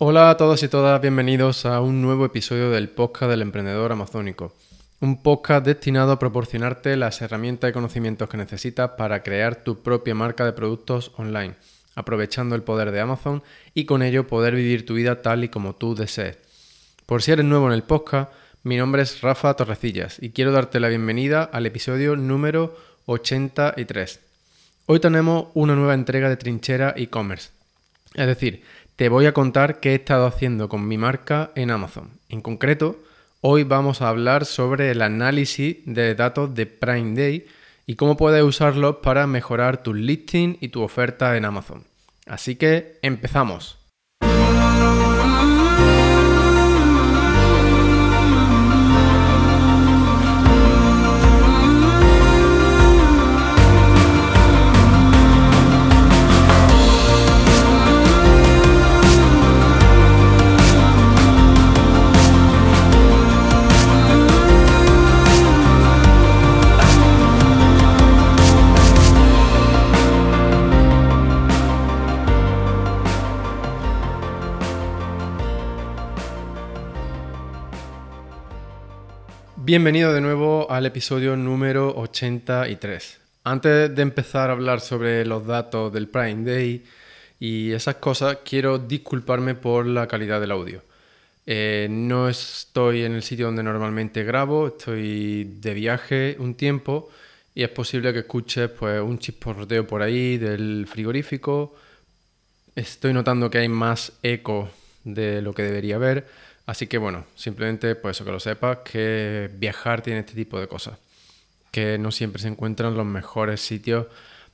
Hola a todos y todas, bienvenidos a un nuevo episodio del podcast del emprendedor amazónico. Un podcast destinado a proporcionarte las herramientas y conocimientos que necesitas para crear tu propia marca de productos online, aprovechando el poder de Amazon y con ello poder vivir tu vida tal y como tú desees. Por si eres nuevo en el podcast, mi nombre es Rafa Torrecillas y quiero darte la bienvenida al episodio número 83. Hoy tenemos una nueva entrega de Trinchera e-commerce. Es decir, te voy a contar qué he estado haciendo con mi marca en Amazon. En concreto, hoy vamos a hablar sobre el análisis de datos de Prime Day y cómo puedes usarlos para mejorar tu listing y tu oferta en Amazon. Así que empezamos. Bienvenido de nuevo al episodio número 83. Antes de empezar a hablar sobre los datos del Prime Day y esas cosas, quiero disculparme por la calidad del audio. Eh, no estoy en el sitio donde normalmente grabo, estoy de viaje un tiempo y es posible que escuches pues, un chisporroteo por ahí del frigorífico. Estoy notando que hay más eco de lo que debería haber Así que bueno, simplemente pues eso que lo sepas, que viajar tiene este tipo de cosas, que no siempre se encuentran los mejores sitios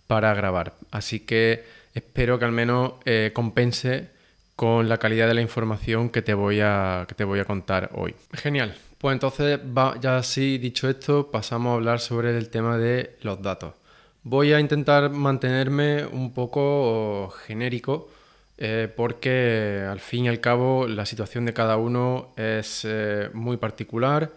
para grabar. Así que espero que al menos eh, compense con la calidad de la información que te voy a, que te voy a contar hoy. Genial. Pues entonces, ya así dicho esto, pasamos a hablar sobre el tema de los datos. Voy a intentar mantenerme un poco genérico eh, porque al fin y al cabo la situación de cada uno es eh, muy particular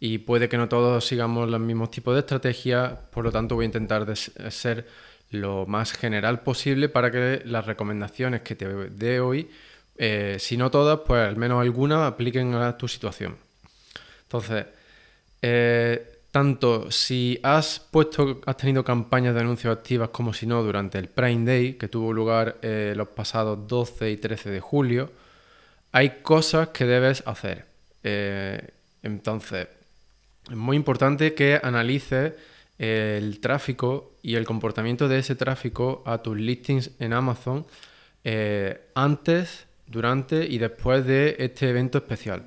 y puede que no todos sigamos los mismos tipos de estrategias, por lo tanto voy a intentar ser lo más general posible para que las recomendaciones que te dé hoy, eh, si no todas, pues al menos algunas apliquen a tu situación. Entonces, tanto si has puesto, has tenido campañas de anuncios activas como si no durante el Prime Day, que tuvo lugar eh, los pasados 12 y 13 de julio, hay cosas que debes hacer. Eh, entonces, es muy importante que analices el tráfico y el comportamiento de ese tráfico a tus listings en Amazon eh, antes, durante y después de este evento especial.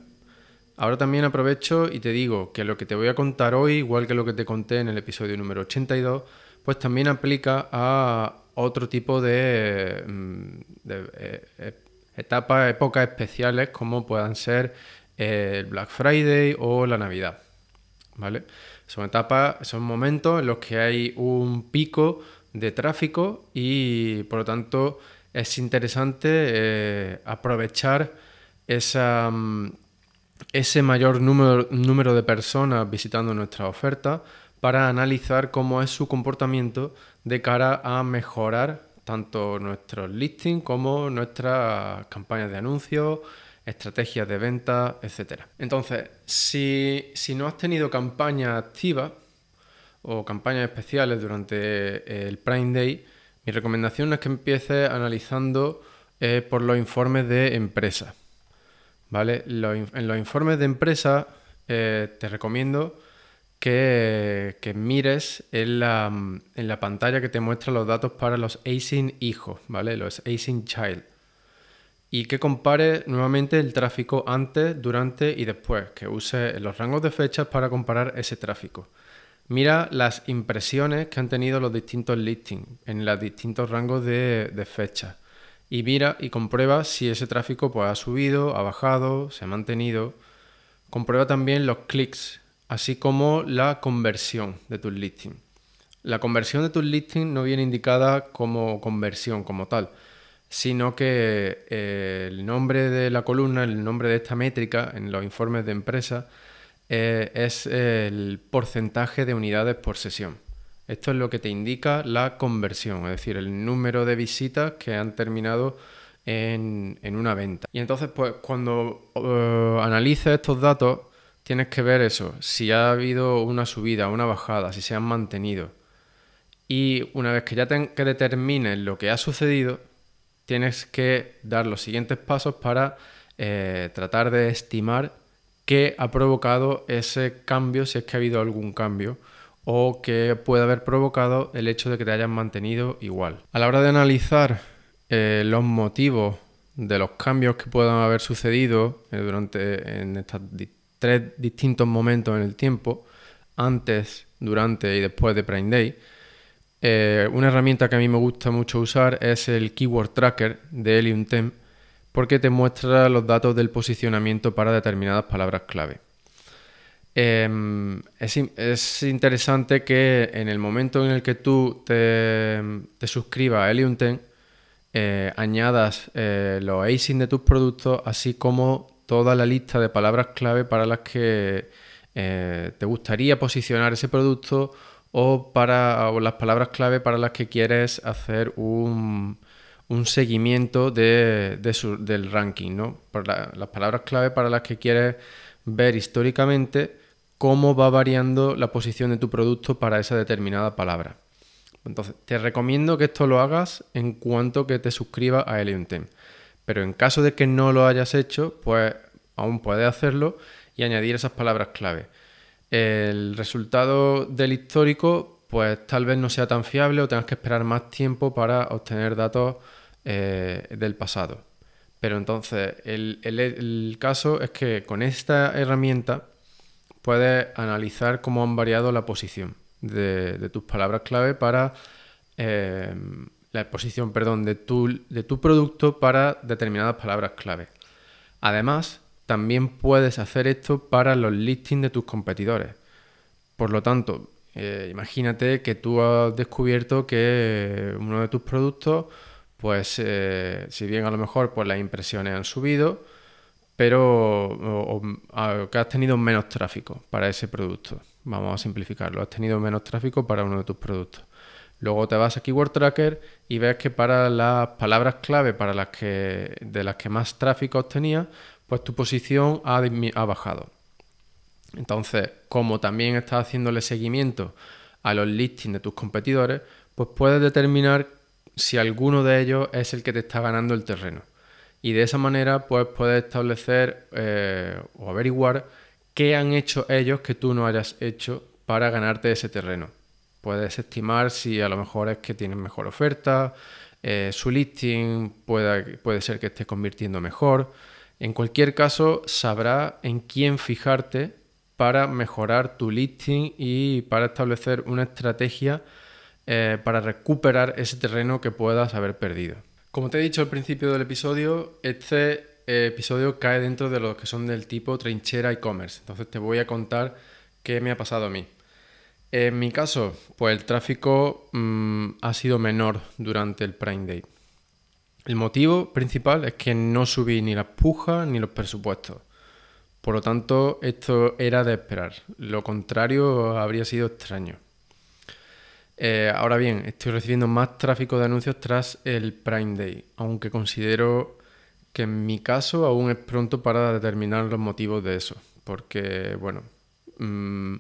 Ahora también aprovecho y te digo que lo que te voy a contar hoy, igual que lo que te conté en el episodio número 82, pues también aplica a otro tipo de, mm, eh, eh, etapas, épocas especiales como puedan ser el Black Friday o la Navidad. ¿Vale? Son etapas, son momentos en los que hay un pico de tráfico y por lo tanto es interesante eh, aprovechar esa, mm, ese mayor número, número de personas visitando nuestra oferta para analizar cómo es su comportamiento de cara a mejorar tanto nuestros listings como nuestras campañas de anuncios, estrategias de venta, etc. Entonces, si, no has tenido campañas activas o campañas especiales durante el Prime Day, mi recomendación es que empieces analizando eh, por los informes de empresas. ¿Vale? en los informes de empresa eh, te recomiendo que, mires en la, pantalla que te muestra los datos para los ASIN hijos, ¿vale? Los ASIN child. Y que compares nuevamente el tráfico antes, durante y después, que use los rangos de fechas para comparar ese tráfico. Mira las impresiones que han tenido los distintos listings en los distintos rangos de, de fechas y mira y comprueba si ese tráfico pues, ha subido, ha bajado, se ha mantenido. Comprueba también los clics, así como la conversión de tus listings. La conversión de tus listings no viene indicada como conversión como tal, sino que eh, el nombre de la columna, el nombre de esta métrica en los informes de empresa eh, es el porcentaje de unidades por sesión. Esto es lo que te indica la conversión, es decir, el número de visitas que han terminado en, una venta. Y entonces, pues cuando uh, analices estos datos, tienes que ver eso, si ha habido una subida, una bajada, si se han mantenido. Y una vez que ya te, que determines lo que ha sucedido, tienes que dar los siguientes pasos para eh, tratar de estimar qué ha provocado ese cambio, si es que ha habido algún cambio, o qué puede haber provocado el hecho de que te hayan mantenido igual. A la hora de analizar eh, los motivos de los cambios que puedan haber sucedido eh, durante en estos tres distintos momentos en el tiempo, antes, durante y después de Prime Day, eh, una herramienta que a mí me gusta mucho usar es el Keyword Tracker de Helium 10 porque te muestra los datos del posicionamiento para determinadas palabras clave. Em, es, interesante que en el momento en el que tú te, te suscribas a Helium 10, eh, añadas eh, los ASIN de tus productos, así como toda la lista de palabras clave para las que eh, te gustaría posicionar ese producto o para las palabras clave para las que quieres hacer un, seguimiento del ranking, ¿no? las palabras clave para las que quieres ver históricamente cómo va variando la posición de tu producto para esa determinada palabra. Entonces, te recomiendo que esto lo hagas en cuanto que te suscribas a Helium Pero en caso de que no lo hayas hecho, pues aún puedes hacerlo y añadir esas palabras clave. El resultado del histórico, pues tal vez no sea tan fiable o tengas que esperar más tiempo para obtener datos eh, del pasado. Pero entonces, el caso es que con esta herramienta puedes analizar cómo han variado la posición de, tus palabras clave para eh, la exposición, perdón, de tu, de tu producto para determinadas palabras clave. Además, también puedes hacer esto para los listings de tus competidores. Por lo tanto, eh, imagínate que tú has descubierto que uno de tus productos, pues eh, si bien a lo mejor pues, las impresiones han subido, pero que has tenido menos tráfico para ese producto. Vamos a simplificarlo. Has tenido menos tráfico para uno de tus productos. Luego te vas a Keyword Tracker y ves que para las palabras clave para las que, de las que más tráfico obtenías, pues tu posición ha, ha bajado. Entonces, como también estás haciéndole seguimiento a los listings de tus competidores, pues puedes determinar si alguno de ellos es el que te está ganando el terreno. Y de esa manera, pues puedes establecer eh, o averiguar qué han hecho ellos que tú no hayas hecho para ganarte ese terreno. Puedes estimar si a lo mejor es que tienen mejor oferta, eh, su listing puede, puede ser que esté convirtiendo mejor. En cualquier caso, sabrá en quién fijarte para mejorar tu listing y para establecer una estrategia eh, para recuperar ese terreno que puedas haber perdido. Como te he dicho al principio del episodio, este eh, episodio cae dentro de los que son del tipo trinchera e-commerce. Entonces te voy a contar qué me ha pasado a mí. En mi caso, pues el tráfico mm, ha sido menor durante el Prime Day. El motivo principal es que no subí ni las pujas ni los presupuestos. Por lo tanto, esto era de esperar. Lo contrario habría sido extraño. Eh, ahora bien, estoy recibiendo más tráfico de anuncios tras el Prime Day, aunque considero que en mi caso aún es pronto para determinar los motivos de eso, porque, bueno, mm,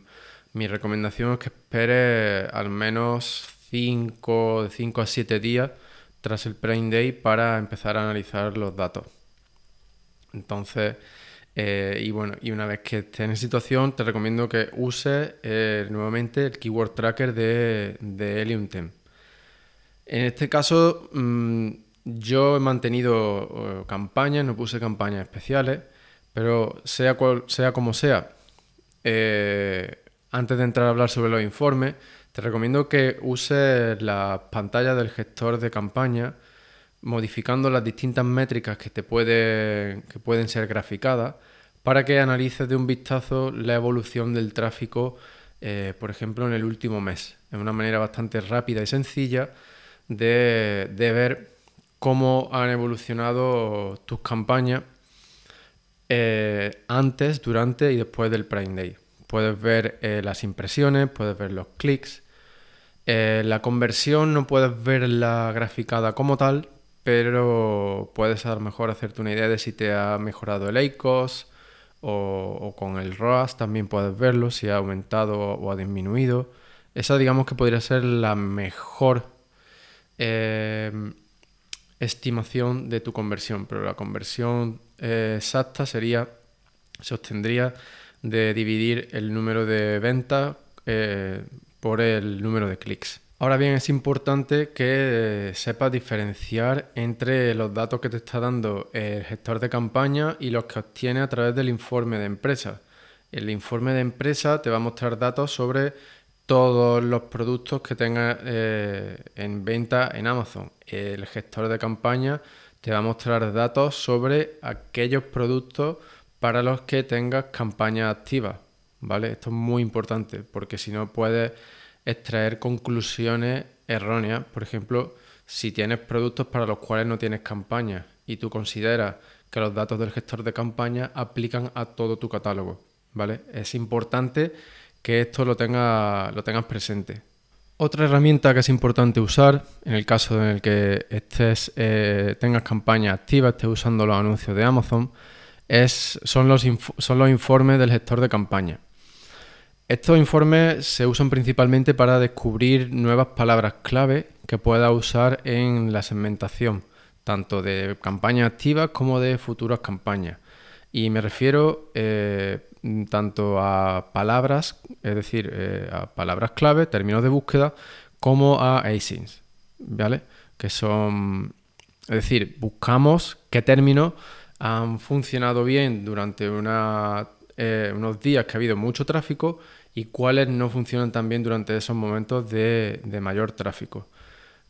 mi recomendación es que espere al menos 5, de 5 a 7 días tras el Prime Day para empezar a analizar los datos. Entonces, eh, y bueno, y una vez que estés en situación, te recomiendo que uses eh, nuevamente el Keyword Tracker de, de Helium 10. En este caso, mm, yo he mantenido eh, campañas, no puse campañas especiales, pero sea, cual, sea como sea, antes de entrar a hablar sobre los informes, te recomiendo que uses la pantalla del gestor de campaña modificando las distintas métricas que te puede, que pueden ser graficadas para que analices de un vistazo la evolución del tráfico, eh, por ejemplo, en el último mes, de una manera bastante rápida y sencilla de, de ver cómo han evolucionado tus campañas eh, antes, durante y después del Prime Day. Puedes ver eh, las impresiones, puedes ver los clics. La conversión no puedes verla graficada como tal, pero puedes a lo mejor hacerte una idea de si te ha mejorado el ACOS o, con el ROAS también puedes verlo, si ha aumentado o ha disminuido. Esa digamos que podría ser la mejor eh, estimación de tu conversión, pero la conversión eh, exacta sería, se obtendría de dividir el número de ventas eh, por el número de clics. Ahora bien, es importante que sepas diferenciar entre los datos que te está dando el gestor de campaña y los que obtiene a través del informe de empresa. El informe de empresa te va a mostrar datos sobre todos los productos que tengas eh, en venta en Amazon. El gestor de campaña te va a mostrar datos sobre aquellos productos para los que tengas campañas activas. ¿Vale? Esto es muy importante porque si no puedes extraer conclusiones erróneas. Por ejemplo, si tienes productos para los cuales no tienes campaña y tú consideras que los datos del gestor de campaña aplican a todo tu catálogo, ¿vale? Es importante que esto lo, tenga, lo tengas presente. Otra herramienta que es importante usar en el caso en el que estés, eh, tengas campaña activa, estés usando los anuncios de Amazon, es, son, los son los informes del gestor de campaña. Estos informes se usan principalmente para descubrir nuevas palabras clave que pueda usar en la segmentación, tanto de campañas activas como de futuras campañas. Y me refiero eh, tanto a palabras, es decir, eh, a palabras clave, términos de búsqueda, como a ASINs, ¿vale? Que son, es decir, buscamos qué términos han funcionado bien durante eh, unos días que ha habido mucho tráfico y cuáles no funcionan tan bien durante esos momentos de, mayor tráfico.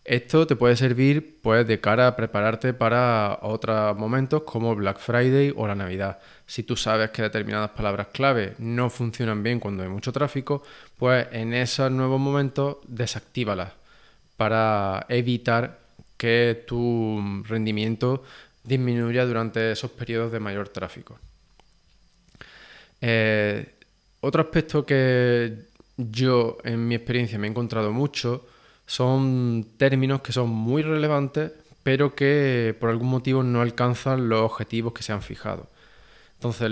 Esto te puede servir pues de cara a prepararte para otros momentos como Black Friday o la Navidad. Si tú sabes que determinadas palabras clave no funcionan bien cuando hay mucho tráfico, pues en esos nuevos momentos desactívalas para evitar que tu rendimiento disminuya durante esos periodos de mayor tráfico. Eh, otro aspecto que yo en mi experiencia me he encontrado mucho son términos que son muy relevantes pero que por algún motivo no alcanzan los objetivos que se han fijado. Entonces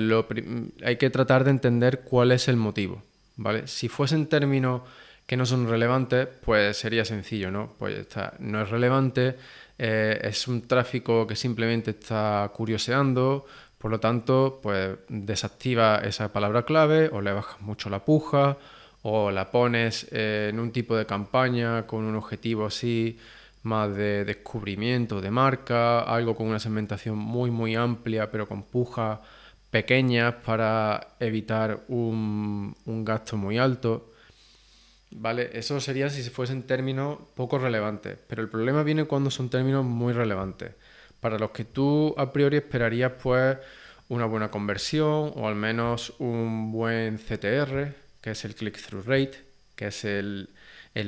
hay que tratar de entender cuál es el motivo. ¿vale? Si fuesen términos que no son relevantes, pues sería sencillo, ¿no? Pues está, no es relevante, eh, es un tráfico que simplemente está curioseando, por lo tanto, pues desactiva esa palabra clave o le bajas mucho la puja o la pones en un tipo de campaña con un objetivo así más de descubrimiento de marca, algo con una segmentación muy muy amplia pero con pujas pequeñas para evitar un, un gasto muy alto. ¿Vale? Eso sería si fuesen términos poco relevantes, pero el problema viene cuando son términos muy relevantes para los que tú a priori esperarías pues una buena conversión o al menos un buen CTR, que es el click-through rate, que es el,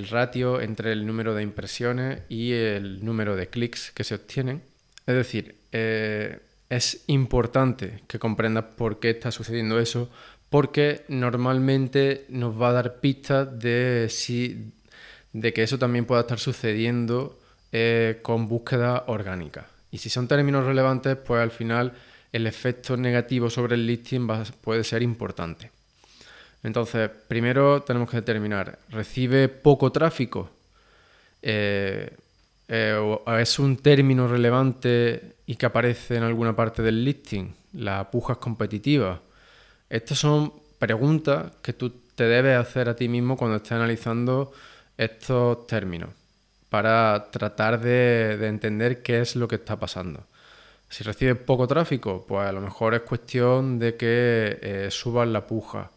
ratio entre el número de impresiones y el número de clics que se obtienen. Es decir, eh, es importante que comprendas por qué está sucediendo eso, porque normalmente nos va a dar pistas de, si, de que eso también pueda estar sucediendo eh, con búsqueda orgánica. Y si son términos relevantes, pues al final el efecto negativo sobre el listing puede ser importante. Entonces, primero tenemos que determinar, ¿recibe poco tráfico? Eh, eh, ¿Es un término relevante y que aparece en alguna parte del listing? ¿La puja es competitiva? Estas son preguntas que tú te debes hacer a ti mismo cuando estés analizando estos términos para tratar de, entender qué es lo que está pasando. Si recibes poco tráfico, pues a lo mejor es cuestión de que eh, subas la puja,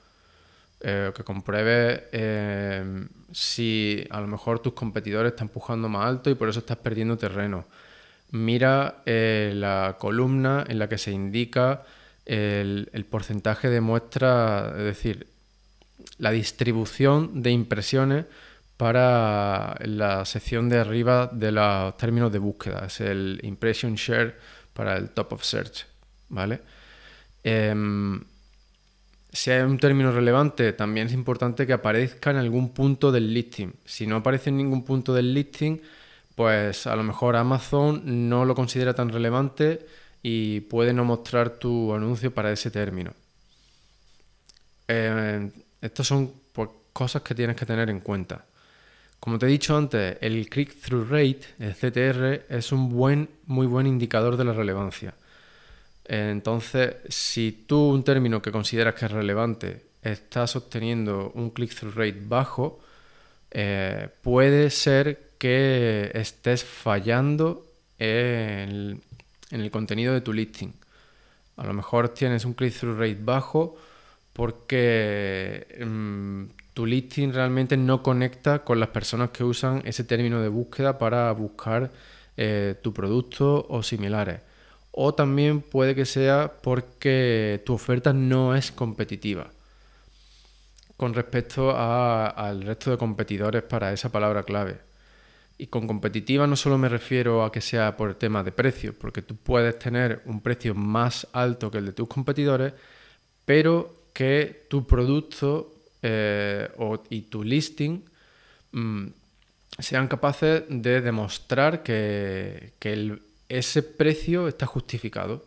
eh, que compruebes eh, si a lo mejor tus competidores están pujando más alto y por eso estás perdiendo terreno. Mira la columna en la que se indica el porcentaje de muestra, es decir, la distribución de impresiones para la sección de arriba de los términos de búsqueda. Es el Impression Share para el Top of Search. ¿Vale? Em, si hay un término relevante, también es importante que aparezca en algún punto del listing. Si no aparece en ningún punto del listing, pues a lo mejor Amazon no lo considera tan relevante y puede no mostrar tu anuncio para ese término. Eh, estas son pues, cosas que tienes que tener en cuenta. Como te he dicho antes, el click-through rate, el CTR, es un buen, muy buen indicador de la relevancia. Entonces, si tú un término que consideras que es relevante estás obteniendo un click-through rate bajo, eh, puede ser que estés fallando en el, contenido de tu listing. A lo mejor tienes un click-through rate bajo porque mm, tu listing realmente no conecta con las personas que usan ese término de búsqueda para buscar eh, tu producto o similares. O también puede que sea porque tu oferta no es competitiva con respecto al resto de competidores para esa palabra clave. Y con competitiva no solo me refiero a que sea por el tema de precio, porque tú puedes tener un precio más alto que el de tus competidores, pero que tu producto eh, y tu listing mm, sean capaces de demostrar que, ese precio está justificado.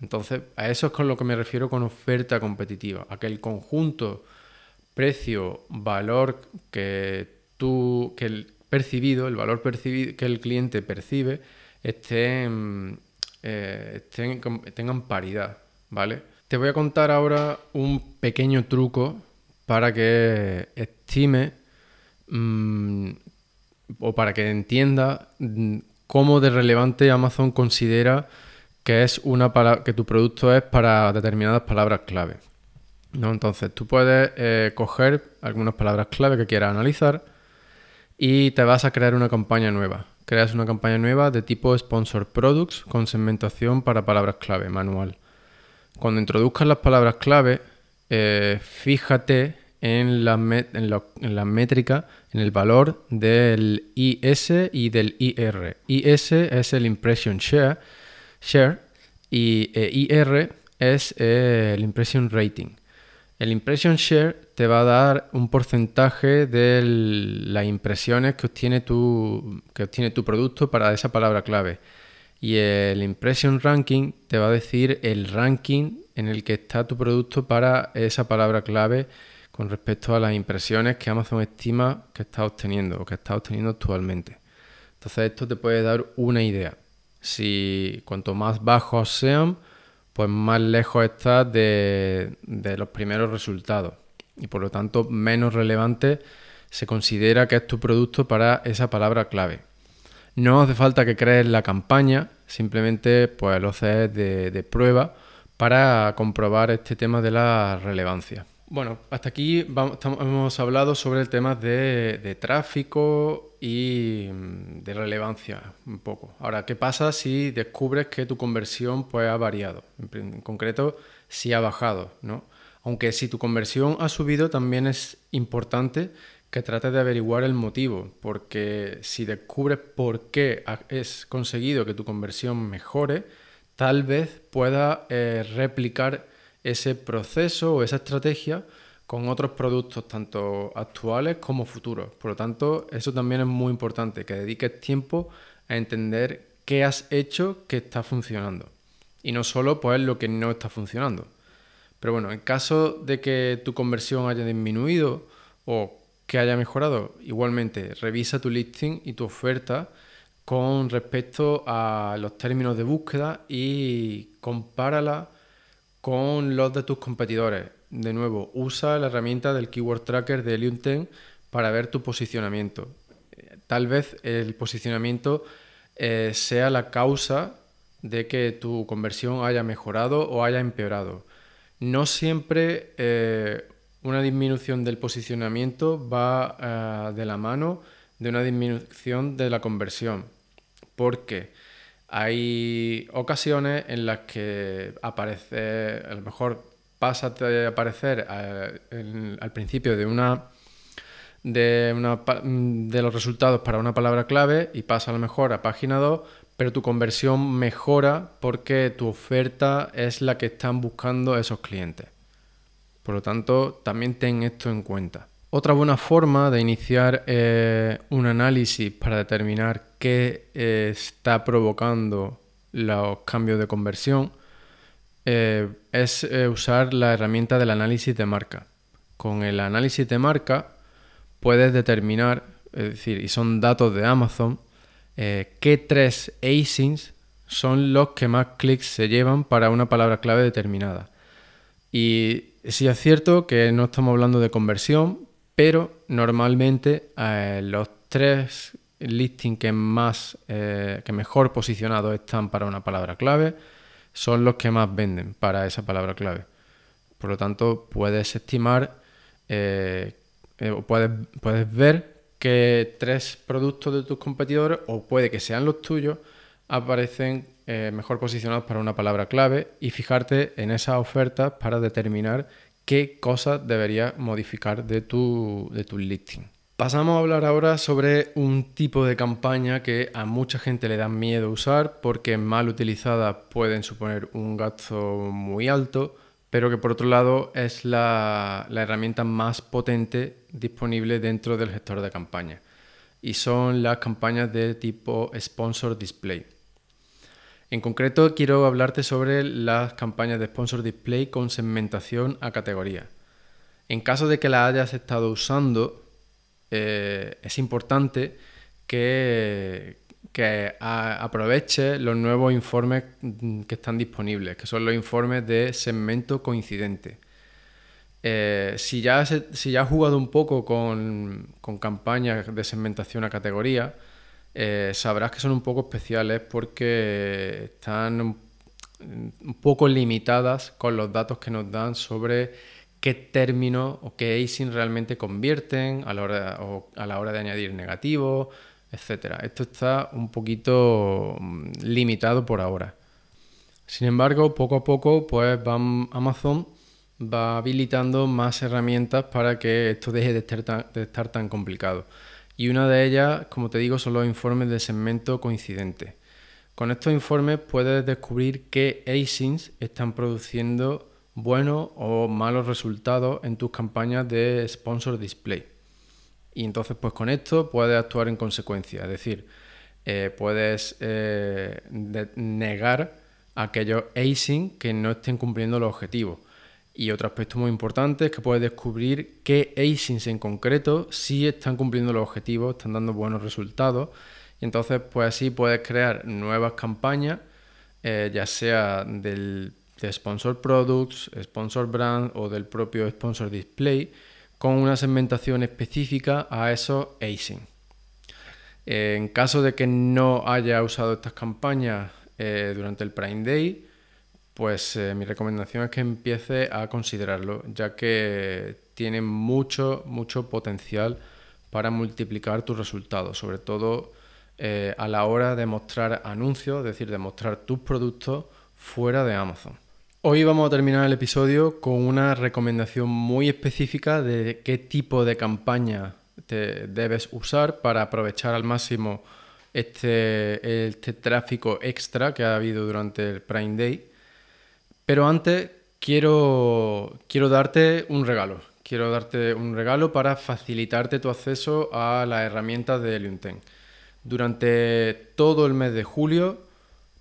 Entonces, a eso es con lo que me refiero con oferta competitiva, a que el conjunto precio, valor que tú, que el percibido, el valor percibido que el cliente percibe, estén, eh, tengan paridad, ¿vale? Te voy a contar ahora un pequeño truco para que estime mm, o para que entienda mm, cómo de relevante Amazon considera que es una que tu producto es para determinadas palabras clave. ¿no? Entonces tú puedes eh, coger algunas palabras clave que quieras analizar y te vas a crear una campaña nueva. Creas una campaña nueva de tipo Sponsor Products con segmentación para palabras clave manual. Cuando introduzcas las palabras clave, eh, fíjate en la, en, métrica, en el valor del IS y del IR. IS es el Impression Share, share y eh, IR es eh, el Impression Rating. El Impression Share te va a dar un porcentaje de las impresiones que obtiene, tu, que obtiene tu producto para esa palabra clave. Y el Impression Ranking te va a decir el ranking en el que está tu producto para esa palabra clave con respecto a las impresiones que Amazon estima que está obteniendo o que está obteniendo actualmente. Entonces esto te puede dar una idea. Si cuanto más bajos sean, pues más lejos estás de, los primeros resultados y por lo tanto menos relevante se considera que es tu producto para esa palabra clave. No hace falta que crees la campaña, simplemente pues lo haces de prueba para comprobar este tema de la relevancia. Bueno, hasta aquí hemos hablado sobre el tema de, tráfico y mm, de relevancia un poco. Ahora, ¿qué pasa si descubres que tu conversión pues, ha variado? En, concreto, si ha bajado, ¿no? Aunque si tu conversión ha subido, también es importante que trates de averiguar el motivo, porque si descubres por qué has conseguido que tu conversión mejore, tal vez pueda eh, replicar ese proceso o esa estrategia con otros productos tanto actuales como futuros. Por lo tanto, eso también es muy importante, que dediques tiempo a entender qué has hecho que está funcionando. Y no solo pues lo que no está funcionando. Pero bueno, en caso de que tu conversión haya disminuido o que haya mejorado, igualmente revisa tu listing y tu oferta con respecto a los términos de búsqueda y compárala con los de tus competidores. De nuevo, usa la herramienta del Keyword Tracker de Helium 10 para ver tu posicionamiento. Tal vez el posicionamiento eh, sea la causa de que tu conversión haya mejorado o haya empeorado. No siempre eh, una disminución del posicionamiento va eh, de la mano de una disminución de la conversión, porque hay ocasiones en las que aparece, a lo mejor pasa de aparecer al principio de una de los resultados para una palabra clave y pasa a lo mejor a página 2, pero tu conversión mejora porque tu oferta es la que están buscando esos clientes. Por lo tanto, también ten esto en cuenta. Otra buena forma de iniciar eh, un análisis para determinar qué eh, está provocando los cambios de conversión, eh, es eh, usar la herramienta del análisis de marca. Con el análisis de marca puedes determinar, es decir, y son datos de Amazon, qué tres ASINs son los que más clics se llevan para una palabra clave determinada. Y sí es cierto que no estamos hablando de conversión, pero normalmente los tres listings que más eh, que mejor posicionados están para una palabra clave son los que más venden para esa palabra clave. Por lo tanto, puedes estimar eh, eh, puedes, puedes ver que tres productos de tus competidores, o puede que sean los tuyos, aparecen mejor posicionados para una palabra clave y fijarte en esas ofertas para determinar qué cosas deberías modificar de tu, de tu listing. Pasamos a hablar ahora sobre un tipo de campaña que a mucha gente le da miedo usar porque mal utilizada pueden suponer un gasto muy alto, pero que por otro lado es la, herramienta más potente disponible dentro del gestor de campaña. Y son las campañas de tipo Sponsor Display. En concreto quiero hablarte sobre las campañas de Sponsor Display con segmentación a categoría. En caso de que la hayas estado usando, eh, es importante que, que aproveche los nuevos informes que están disponibles, que son los informes de segmento coincidente. Eh, si, ya si ya has jugado un poco con, campañas de segmentación a categoría, eh, sabrás que son un poco especiales porque están un poco limitadas con los datos que nos dan sobre qué términos o qué async realmente convierten a la hora, a la hora de añadir negativos, etc. Esto está un poquito mm, limitado por ahora. Sin embargo, poco a poco, pues Amazon va habilitando más herramientas para que esto deje de estar, tan, de estar tan complicado. Y una de ellas, como te digo, son los informes de segmento coincidente. Con estos informes puedes descubrir qué asyncs están produciendo buenos o malos resultados en tus campañas de sponsor display. Y entonces pues con esto puedes actuar en consecuencia, es decir, eh, puedes eh, negar aquellos async que no estén cumpliendo los objetivos. Y otro aspecto muy importante es que puedes descubrir qué asyncs en concreto sí están cumpliendo los objetivos, están dando buenos resultados. Y entonces pues así puedes crear nuevas campañas, eh, ya sea del de Sponsor Products, Sponsor Brand o del propio Sponsor Display con una segmentación específica a esos ASIN. En caso de que no haya usado estas campañas eh, durante el Prime Day, pues eh, mi recomendación es que empiece a considerarlo, ya que tiene mucho, mucho potencial para multiplicar tus resultados, sobre todo eh, a la hora de mostrar anuncios, es decir, de mostrar tus productos fuera de Amazon. Hoy vamos a terminar el episodio con una recomendación muy específica de qué tipo de campaña te debes usar para aprovechar al máximo este, este tráfico extra que ha habido durante el Prime Day. Pero antes quiero, quiero darte un regalo. Quiero darte un regalo para facilitarte tu acceso a las herramientas de Helium Durante todo el mes de julio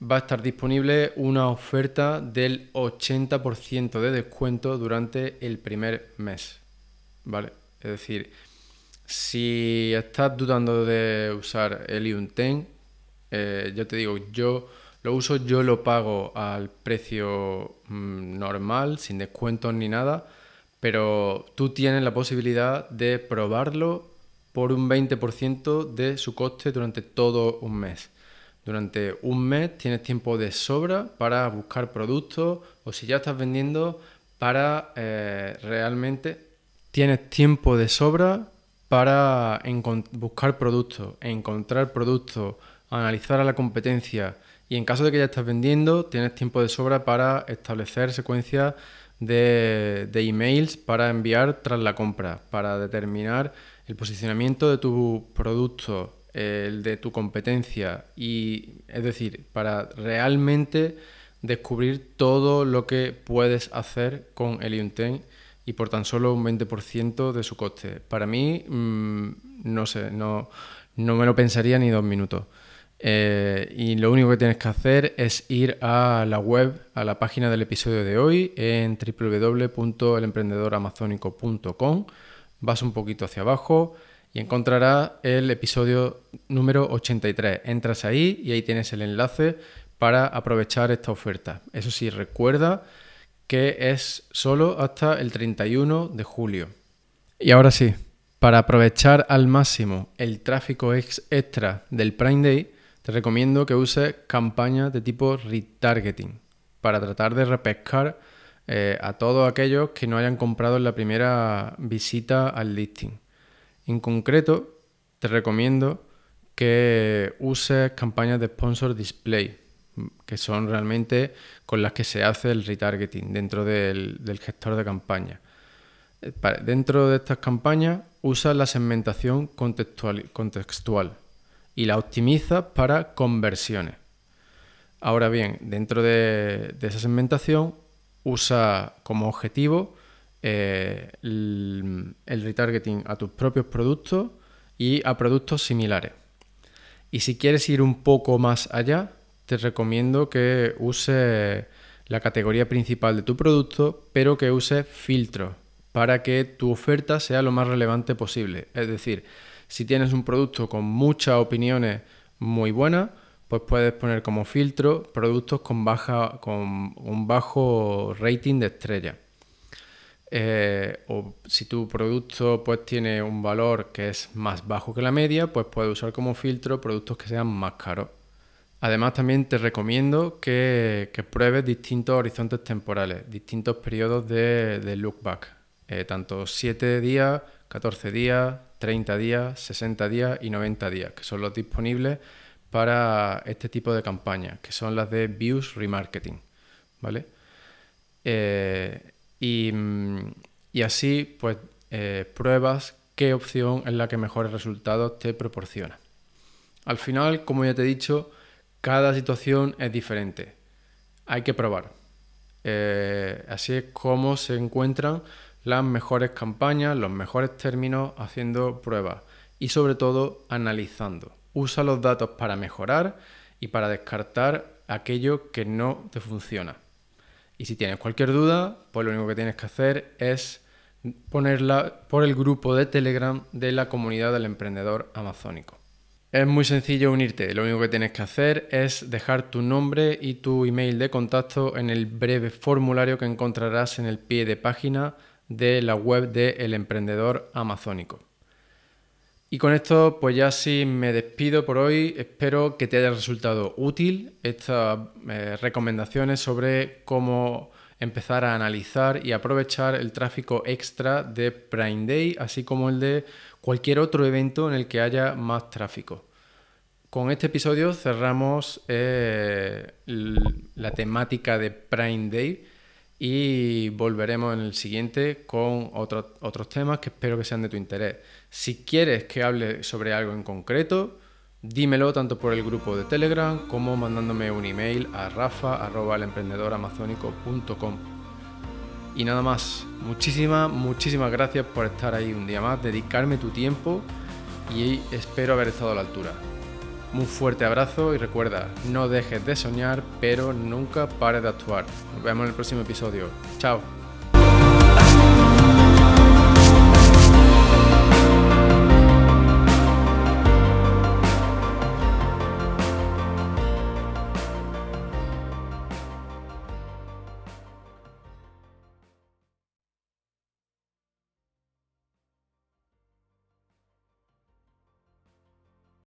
va a estar disponible una oferta del 80% de descuento durante el primer mes. ¿Vale? Es decir, si estás dudando de usar Helium 10, eh, yo te digo, yo lo uso, yo lo pago al precio mm, normal, sin descuentos ni nada, pero tú tienes la posibilidad de probarlo por un 20% de su coste durante todo un mes. Durante un mes tienes tiempo de sobra para buscar productos o si ya estás vendiendo para eh, realmente tienes tiempo de sobra para buscar productos, encontrar productos, analizar a la competencia. Y en caso de que ya estás vendiendo tienes tiempo de sobra para establecer secuencias de, de emails para enviar tras la compra, para determinar el posicionamiento de tu producto el de tu competencia y es decir, para realmente descubrir todo lo que puedes hacer con el 10 y por tan solo un 20% de su coste. Para mí, mm, no sé, no, no me lo pensaría ni dos minutos. Eh, y lo único que tienes que hacer es ir a la web, a la página del episodio de hoy en www.elemprendedoramazónico.com. Vas un poquito hacia abajo y encontrarás el episodio número 83. Entras ahí y ahí tienes el enlace para aprovechar esta oferta. Eso sí, recuerda que es solo hasta el 31 de julio. Y ahora sí, para aprovechar al máximo el tráfico extra del Prime Day, te recomiendo que uses campañas de tipo retargeting para tratar de repescar eh, a todos aquellos que no hayan comprado en la primera visita al listing. En concreto, te recomiendo que uses campañas de sponsor display, que son realmente con las que se hace el retargeting dentro del, gestor de campaña. Eh, dentro de estas campañas usa la segmentación contextual y la optimiza para conversiones. Ahora bien, dentro de, esa segmentación usa como objetivo eh, el, retargeting a tus propios productos y a productos similares. Y si quieres ir un poco más allá, te recomiendo que use la categoría principal de tu producto, pero que use filtros para que tu oferta sea lo más relevante posible. Es decir, si tienes un producto con muchas opiniones muy buenas, pues puedes poner como filtro productos con, baja, con un bajo rating de estrella. Eh, o si tu producto pues tiene un valor que es más bajo que la media, pues puedes usar como filtro productos que sean más caros. Además también te recomiendo que, pruebes distintos horizontes temporales, distintos periodos de, de look back, eh, tanto 7 días, 14 días, 30 días, 60 días y 90 días, que son los disponibles para este tipo de campañas, que son las de Views Remarketing. ¿Vale? Eh, mm, y, así, pues, eh, pruebas qué opción es la que mejores resultados te proporciona. Al final, como ya te he dicho, cada situación es diferente. Hay que probar. Eh, así es como se encuentran las mejores campañas, los mejores términos, haciendo pruebas y sobre todo analizando. Usa los datos para mejorar y para descartar aquello que no te funciona. Y si tienes cualquier duda, pues lo único que tienes que hacer es ponerla por el grupo de Telegram de la comunidad del emprendedor amazónico. Es muy sencillo unirte, lo único que tienes que hacer es dejar tu nombre y tu email de contacto en el breve formulario que encontrarás en el pie de página de la web de El Emprendedor Amazónico. Y con esto, pues ya sí me despido por hoy. Espero que te haya resultado útil estas eh, recomendaciones sobre cómo empezar a analizar y aprovechar el tráfico extra de Prime Day, así como el de cualquier otro evento en el que haya más tráfico. Con este episodio cerramos eh, la temática de Prime Day y volveremos en el siguiente con otros otros temas que espero que sean de tu interés. Si quieres que hable sobre algo en concreto, dímelo tanto por el grupo de Telegram como mandándome un email a rafa.emprendedoramazónico.com. Y nada más, muchísimas, muchísimas gracias por estar ahí un día más, dedicarme tu tiempo y espero haber estado a la altura. Un fuerte abrazo y recuerda, no dejes de soñar, pero nunca pares de actuar. Nos vemos en el próximo episodio. Chao.